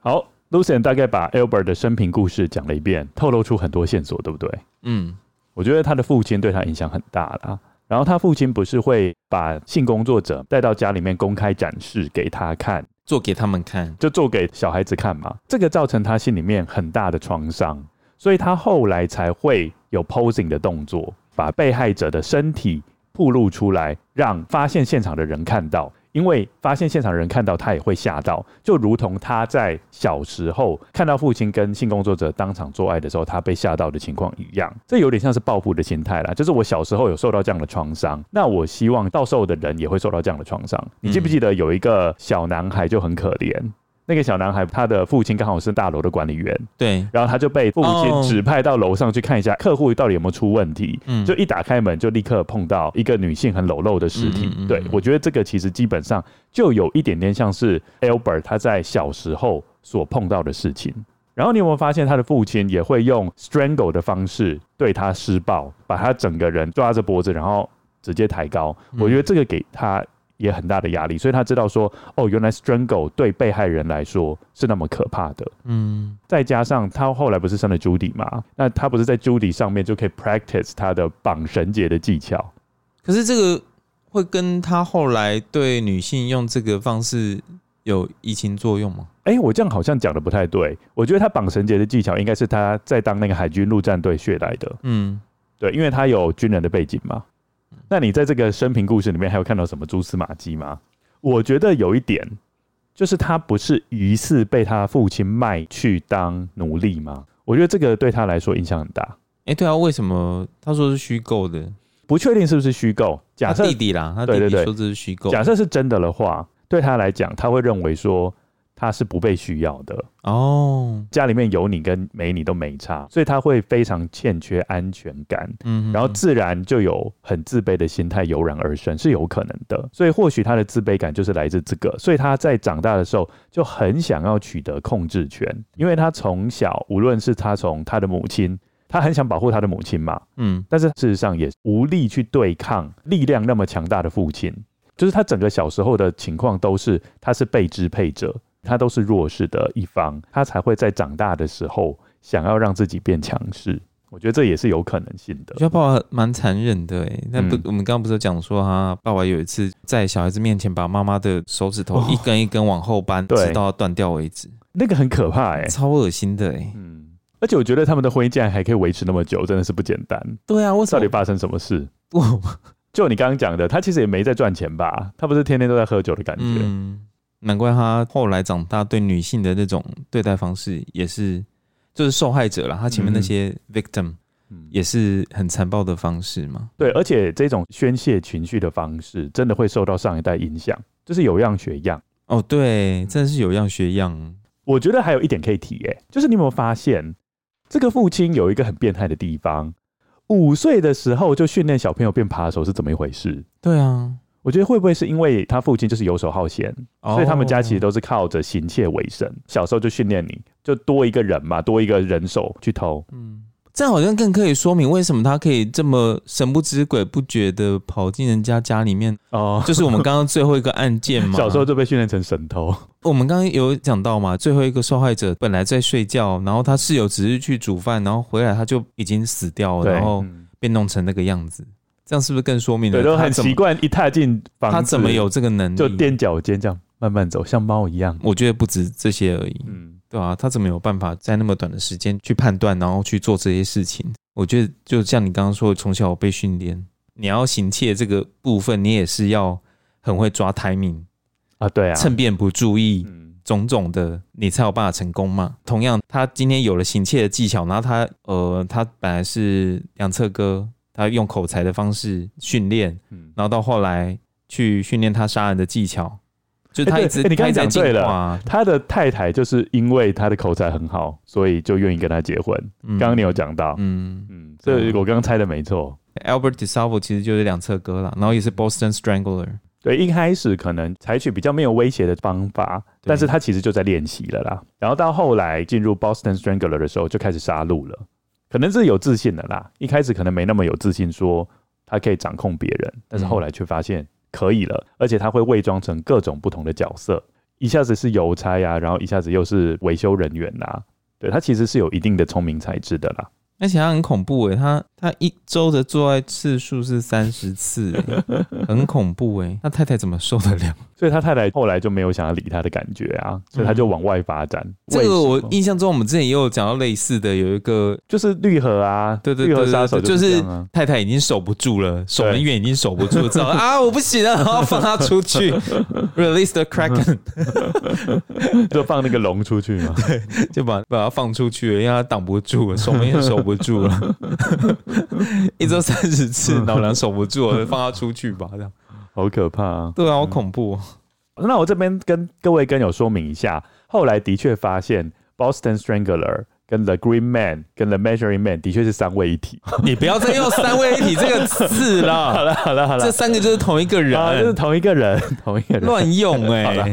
好，Lucien 大概把 Albert 的生平故事讲了一遍，透露出很多线索，对不对？嗯，我觉得他的父亲对他影响很大啦。然后他父亲不是会把性工作者带到家里面公开展示给他看。做给他们看，就做给小孩子看嘛。这个造成他心里面很大的创伤，所以他后来才会有 posing 的动作，把被害者的身体暴露出来，让发现现场的人看到。因为发现现场人看到他也会吓到，就如同他在小时候看到父亲跟性工作者当场做爱的时候，他被吓到的情况一样。这有点像是报复的心态啦，就是我小时候有受到这样的创伤，那我希望到时候的人也会受到这样的创伤。你记不记得有一个小男孩就很可怜？那个小男孩，他的父亲刚好是大楼的管理员，对，然后他就被父亲指派到楼上去看一下客户到底有没有出问题，嗯，就一打开门就立刻碰到一个女性很裸露的尸体，嗯嗯嗯，对，我觉得这个其实基本上就有一点点像是 Albert 他在小时候所碰到的事情。然后你有没有发现他的父亲也会用 strangle 的方式对他施暴，把他整个人抓着脖子，然后直接抬高？我觉得这个给他。也很大的压力，所以他知道说，哦，原来 strangle 对被害人来说是那么可怕的。嗯，再加上他后来不是生了 Judy 吗？那他不是在 Judy 上面就可以 practice 他的绑绳结的技巧？可是这个会跟他后来对女性用这个方式有移情作用吗？哎、欸，我这样好像讲的不太对。我觉得他绑绳结的技巧应该是他在当那个海军陆战队学来的。嗯，对，因为他有军人的背景嘛。那你在这个生平故事里面还有看到什么蛛丝马迹吗？我觉得有一点，就是他不是疑似被他父亲卖去当奴隶吗？我觉得这个对他来说影响很大。哎、欸，对啊，为什么他说是虚构的？不确定是不是虚构。假设弟弟啦，他弟弟说这是虚构。假设是真的的话，对他来讲，他会认为说。他是不被需要的。哦，家里面有你跟没你都没差，所以他会非常欠缺安全感，嗯，然后自然就有很自卑的心态油然而生，是有可能的。所以或许他的自卑感就是来自这个，所以他在长大的时候就很想要取得控制权，因为他从小无论是他从他的母亲，他很想保护他的母亲嘛，嗯，但是事实上也无力去对抗力量那么强大的父亲，就是他整个小时候的情况都是他是被支配者。他都是弱势的一方，他才会在长大的时候想要让自己变强势。我觉得这也是有可能性的。我觉得爸爸蛮残忍的哎，那不，嗯、我们刚刚不是讲说他爸爸有一次在小孩子面前把妈妈的手指头一根一根往后扳，直到断掉为止，那个很可怕哎，超恶心的哎。嗯，而且我觉得他们的婚姻竟然还可以维持那么久，真的是不简单。对啊，我到底发生什么事？就你刚刚讲的，他其实也没在赚钱吧？他不是天天都在喝酒的感觉。嗯难怪他后来长大对女性的那种对待方式也是，就是受害者啦。他前面那些 victim 也是很残暴的方式嘛。对，而且这种宣泄情绪的方式真的会受到上一代影响，就是有样学样。哦，对，真的是有样学样。我觉得还有一点可以提，哎，就是你有没有发现，这个父亲有一个很变态的地方？五岁的时候就训练小朋友变扒手是怎么一回事？对啊。我觉得会不会是因为他父亲就是游手好闲，所以他们家其实都是靠着行窃为生。小时候就训练你，就多一个人嘛，多一个人手去偷。嗯，这样好像更可以说明为什么他可以这么神不知鬼不觉的跑进人家家里面。哦，就是我们刚刚最后一个案件嘛，小时候就被训练成神偷。我们刚刚有讲到嘛，最后一个受害者本来在睡觉，然后他室友只是去煮饭，然后回来他就已经死掉了，然后被弄成那个样子。这样是不是更说明了？对，都很习惯一踏进房子，他怎么有这个能力？就踮脚尖这样慢慢走，像猫一样。我觉得不止这些而已，嗯，对啊，他怎么有办法在那么短的时间去判断，然后去做这些事情？我觉得就像你刚刚说，从小被训练，你要行窃这个部分，你也是要很会抓 timing 啊，对啊，趁便不注意，种种的，你才有办法成功嘛。同样，他今天有了行窃的技巧，然后他呃，他本来是两侧哥。他用口才的方式训练，然后到后来去训练他杀人的技巧，就是他一直、欸欸、你刚才讲对了，他的太太就是因为他的口才很好，所以就愿意跟他结婚。刚刚、嗯、你有讲到，嗯嗯，这我刚刚猜的没错。Albert DeSalvo 其实就是两侧哥了，然后也是 Boston Strangler。对，一开始可能采取比较没有威胁的方法，但是他其实就在练习了啦。然后到后来进入 Boston Strangler 的时候，就开始杀戮了。可能是有自信的啦，一开始可能没那么有自信，说他可以掌控别人，但是后来却发现可以了，而且他会伪装成各种不同的角色，一下子是邮差呀，然后一下子又是维修人员呐，对，他其实是有一定的聪明才智的啦。而且他很恐怖诶，他他一周的做爱次数是三十次，很恐怖诶。那太太怎么受得了？所以他太太后来就没有想要理他的感觉啊，所以他就往外发展。嗯、这个我印象中，我们之前也有讲到类似的，有一个就是绿河啊，对对对，绿河杀手就是太太已经守不住了，守门员已经守不住，知道啊，我不行了，然后放他出去，release the kraken，就放那个龙出去嘛，对，就把把他放出去了，因为他挡不住了，守门员守不住了，一周三十次，老娘守不住了，放他出去吧，这样。好可怕啊！对啊，好恐怖。那我这边跟各位跟友说明一下，后来的确发现 Boston Strangler 跟 The Green Man 跟 The Measuring Man 的确是三位一体。你不要再用三位一体这个字了。好了好了好了，这三个就是同一个人，就是同一个人，同一个人乱用哎。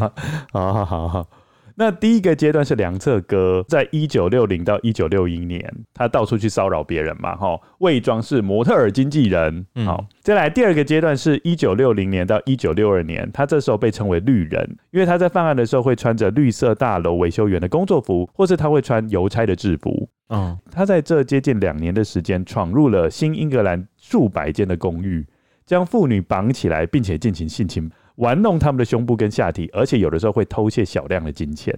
好好好好，那第一个阶段是梁策哥，在一九六零到一九六一年，他到处去骚扰别人嘛，哈，伪装是模特儿经纪人。好，再来第二个阶段是一九六零年到一九六二年，他这时候被称为绿人，因为他在犯案的时候会穿着绿色大楼维修员的工作服，或是他会穿邮差的制服。嗯，他在这接近两年的时间，闯入了新英格兰数百间的公寓，将妇女绑起来，并且进行性侵。玩弄他们的胸部跟下体，而且有的时候会偷窃小量的金钱，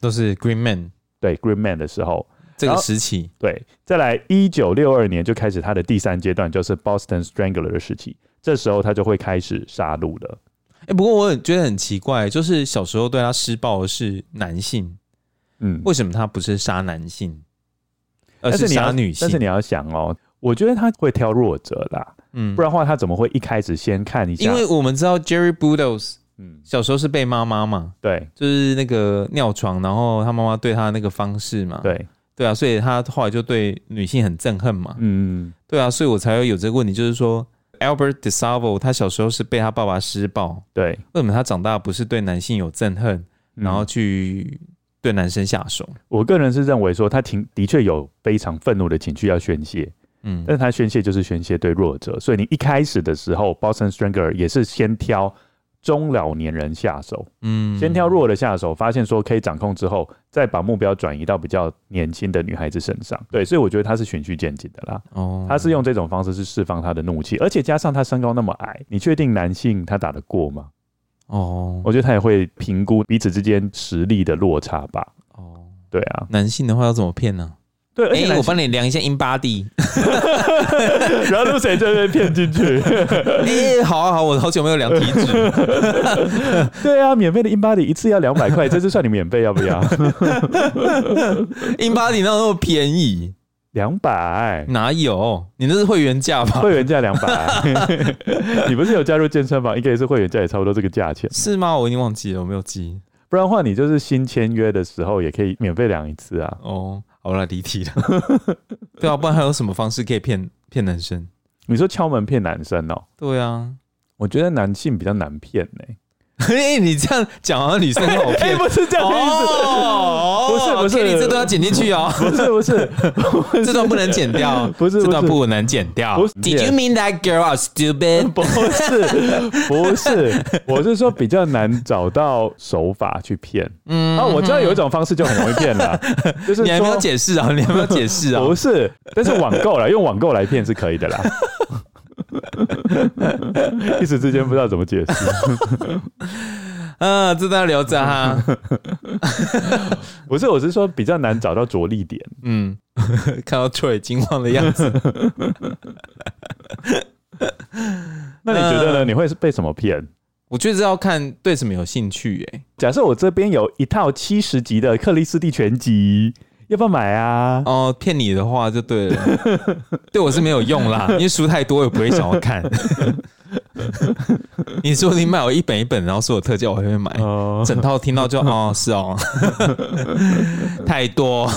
都是 Green Man 对 Green Man 的时候，这个时期对。再来，一九六二年就开始他的第三阶段，就是 Boston Strangler 的时期。这时候他就会开始杀戮了。哎、欸，不过我觉得很奇怪，就是小时候对他施暴的是男性，嗯，为什么他不是杀男性，而是杀女性？但是你要想哦，我觉得他会挑弱者啦。嗯，不然的话，他怎么会一开始先看一下？因为我们知道 Jerry Budos，嗯，小时候是被妈妈嘛，对，就是那个尿床，然后他妈妈对他的那个方式嘛，对，对啊，所以他后来就对女性很憎恨嘛，嗯，对啊，所以我才会有这个问题，就是说 Albert DeSalvo 他小时候是被他爸爸施暴，对，为什么他长大不是对男性有憎恨，然后去对男生下手？我个人是认为说他挺的确有非常愤怒的情绪要宣泄。嗯，但是他宣泄就是宣泄对弱者，所以你一开始的时候，Boston Strangler 也是先挑中老年人下手，嗯，先挑弱的下手，发现说可以掌控之后，再把目标转移到比较年轻的女孩子身上。对，所以我觉得他是循序渐进的啦。哦，他是用这种方式去释放他的怒气，而且加上他身高那么矮，你确定男性他打得过吗？哦，我觉得他也会评估彼此之间实力的落差吧。哦，对啊，男性的话要怎么骗呢？对，而且、欸、我帮你量一下 in body，然后谁就被骗进去？哎、欸，好啊好，我好久没有量体脂。对啊，免费的 in body 一次要两百块，这次算你免费要不要？in body 那么便宜？两百？哪有？你那是会员价吧？会员价两百。你不是有加入健身房？应该也是会员价，也差不多这个价钱。是吗？我已经忘记了，我没有记。不然的话，你就是新签约的时候也可以免费量一次啊。哦。好了，离题了。对啊，不然还有什么方式可以骗骗男生？你说敲门骗男生哦、喔？对啊，我觉得男性比较难骗呢、欸。嘿，你这样讲好像女生很好骗、欸，不是这样的意思。哦，不是不是，你这都要剪进去哦。不是不是，这段不能剪掉。不是，这段不能剪掉。Did you mean that girl are stupid？不是不是，我是说比较难找到手法去骗。嗯，啊，我知道有一种方式就很容易骗了，就是你还没有解释啊？你还没有解释啊？不是，但是网购了，用网购来骗是可以的啦。一时之间不知道怎么解释。啊，这段留着哈。不是，我是说比较难找到着力点。嗯，看到 Troy 惊慌的样子。那你觉得呢？你会是被什么骗？我觉得要看对什么有兴趣。哎，假设我这边有一套七十集的克里斯蒂全集。要不要买啊？哦，骗你的话就对了，对我是没有用啦，因为书太多，我也不会想要看。你说你买我一本一本，然后说有特价，我还会买。哦，整套听到就 哦，是哦，太多，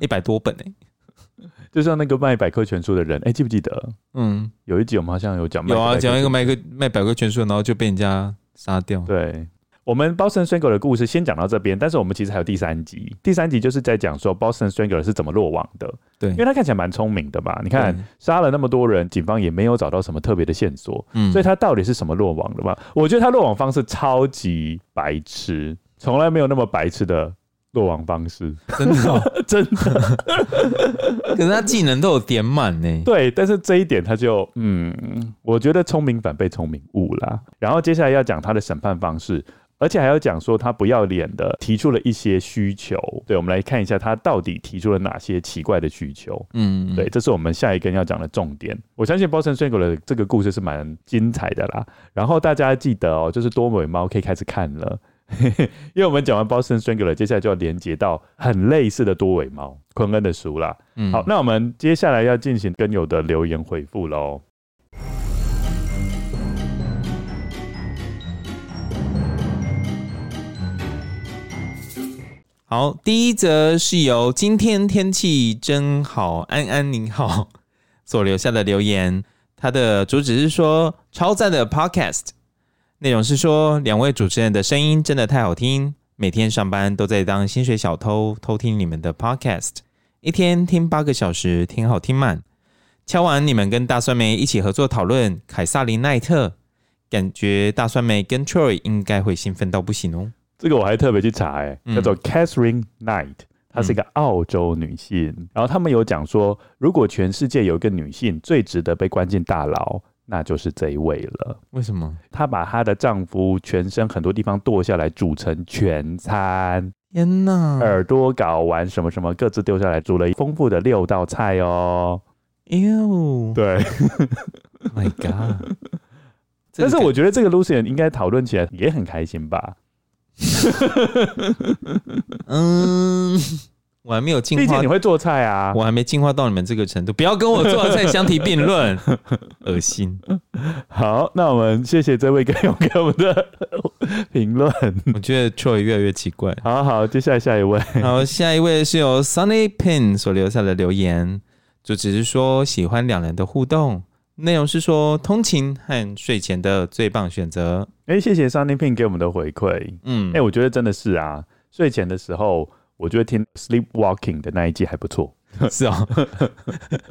一百多本哎，就像那个卖百科全书的人，哎，记不记得？嗯，有一集我们好像有讲，有啊，讲一个卖个卖百科全书，然后就被人家杀掉。对。我们 Boston Strangler 的故事先讲到这边，但是我们其实还有第三集。第三集就是在讲说 Boston Strangler 是怎么落网的。对，因为他看起来蛮聪明的吧？你看杀了那么多人，警方也没有找到什么特别的线索。嗯，所以他到底是什么落网的吧？我觉得他落网方式超级白痴，从来没有那么白痴的落网方式。真的、哦，真的。可是他技能都有点满呢。对，但是这一点他就嗯，我觉得聪明反被聪明误啦。然后接下来要讲他的审判方式。而且还要讲说他不要脸的提出了一些需求，对，我们来看一下他到底提出了哪些奇怪的需求。嗯，对，这是我们下一根要讲的重点。我相信 Boston Strangler 的这个故事是蛮精彩的啦。然后大家记得哦，就是多尾猫可以开始看了，因为我们讲完 Boston Strangler，接下来就要连接到很类似的多尾猫昆恩的书啦。嗯，好，那我们接下来要进行跟友的留言回复喽。好，第一则是由今天天气真好，安安您好所留下的留言。他的主旨是说超赞的 Podcast，内容是说两位主持人的声音真的太好听，每天上班都在当薪水小偷，偷听你们的 podcast，一天听八个小时，听好听满。敲完你们跟大酸梅一起合作讨论凯撒林奈特，感觉大酸梅跟 Troy 应该会兴奋到不行哦。这个我还特别去查，哎，叫做 Catherine Knight，她是一个澳洲女性。嗯、然后他们有讲说，如果全世界有一个女性最值得被关进大牢，那就是这一位了。为什么？她把她的丈夫全身很多地方剁下来煮成全餐。天哪！耳朵、睾丸什么什么各自丢下来，煮了丰富的六道菜哦。哎呦，对，My God！但是我觉得这个 Lucien 应该讨论起来也很开心吧。嗯，我还没有进化。毕竟你会做菜啊，我还没进化到你们这个程度。不要跟我做的菜相提并论，恶心。好，那我们谢谢这位朋友给我们的评论。我觉得 Troy 越来越奇怪。好好，接下来下一位。好，下一位是由 Sunny Pin 所留下的留言，就只是说喜欢两人的互动。内容是说通勤和睡前的最棒选择。哎，谢谢 Sunny Pin 给我们的回馈。嗯，哎，我觉得真的是啊，睡前的时候，我觉得听 Sleepwalking 的那一集还不错。是哦，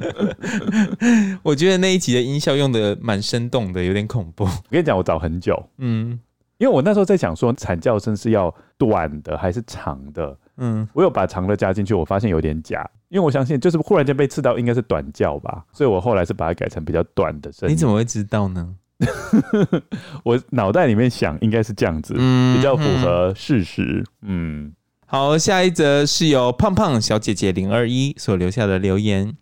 我觉得那一集的音效用的蛮生动的，有点恐怖。我跟你讲，我找很久。嗯。因为我那时候在想说，惨叫声是要短的还是长的？嗯，我有把长的加进去，我发现有点假。因为我相信，就是忽然间被刺到，应该是短叫吧，所以我后来是把它改成比较短的声音。你怎么会知道呢？我脑袋里面想，应该是这样子，比较符合事实。嗯，好，下一则是由胖胖小姐姐零二一所留下的留言，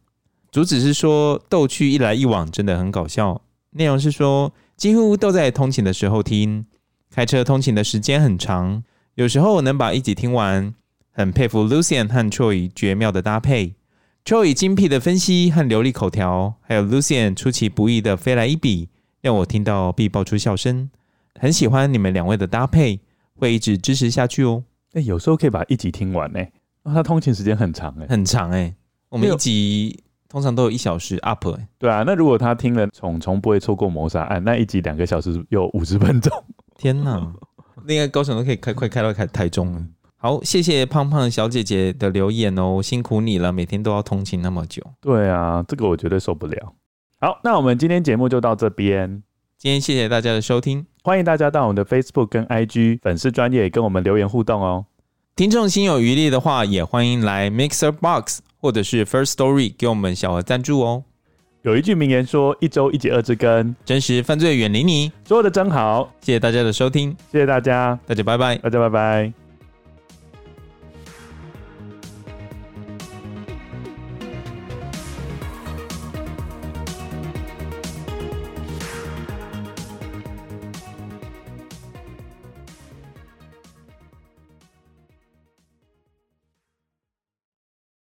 主旨是说逗趣一来一往，真的很搞笑。内容是说，几乎都在通勤的时候听。开车通勤的时间很长，有时候我能把一集听完。很佩服 Lucian 和 Troy 绝妙的搭配，Troy 精辟的分析和流利口条，还有 Lucian 出其不意的飞来一笔，让我听到必爆出笑声。很喜欢你们两位的搭配，会一直支持下去哦。哎、欸，有时候可以把一集听完呢、欸，他通勤时间很长哎、欸，很长哎、欸。我们一集通常都有一小时 up。对啊，那如果他听了虫虫不会错过谋杀案，那一集两个小时有五十分钟。天哪，那个高雄都可以开快开到开台中了。好，谢谢胖胖小姐姐的留言哦，辛苦你了，每天都要通勤那么久。对啊，这个我绝对受不了。好，那我们今天节目就到这边。今天谢谢大家的收听，欢迎大家到我们的 Facebook 跟 IG 粉丝专业跟我们留言互动哦。听众心有余力的话，也欢迎来 Mixer Box 或者是 First Story 给我们小额赞助哦。有一句名言说：“一周一集二之根，真实犯罪远离你。”说的真好，谢谢大家的收听，谢谢大家，大家拜拜，大家拜拜。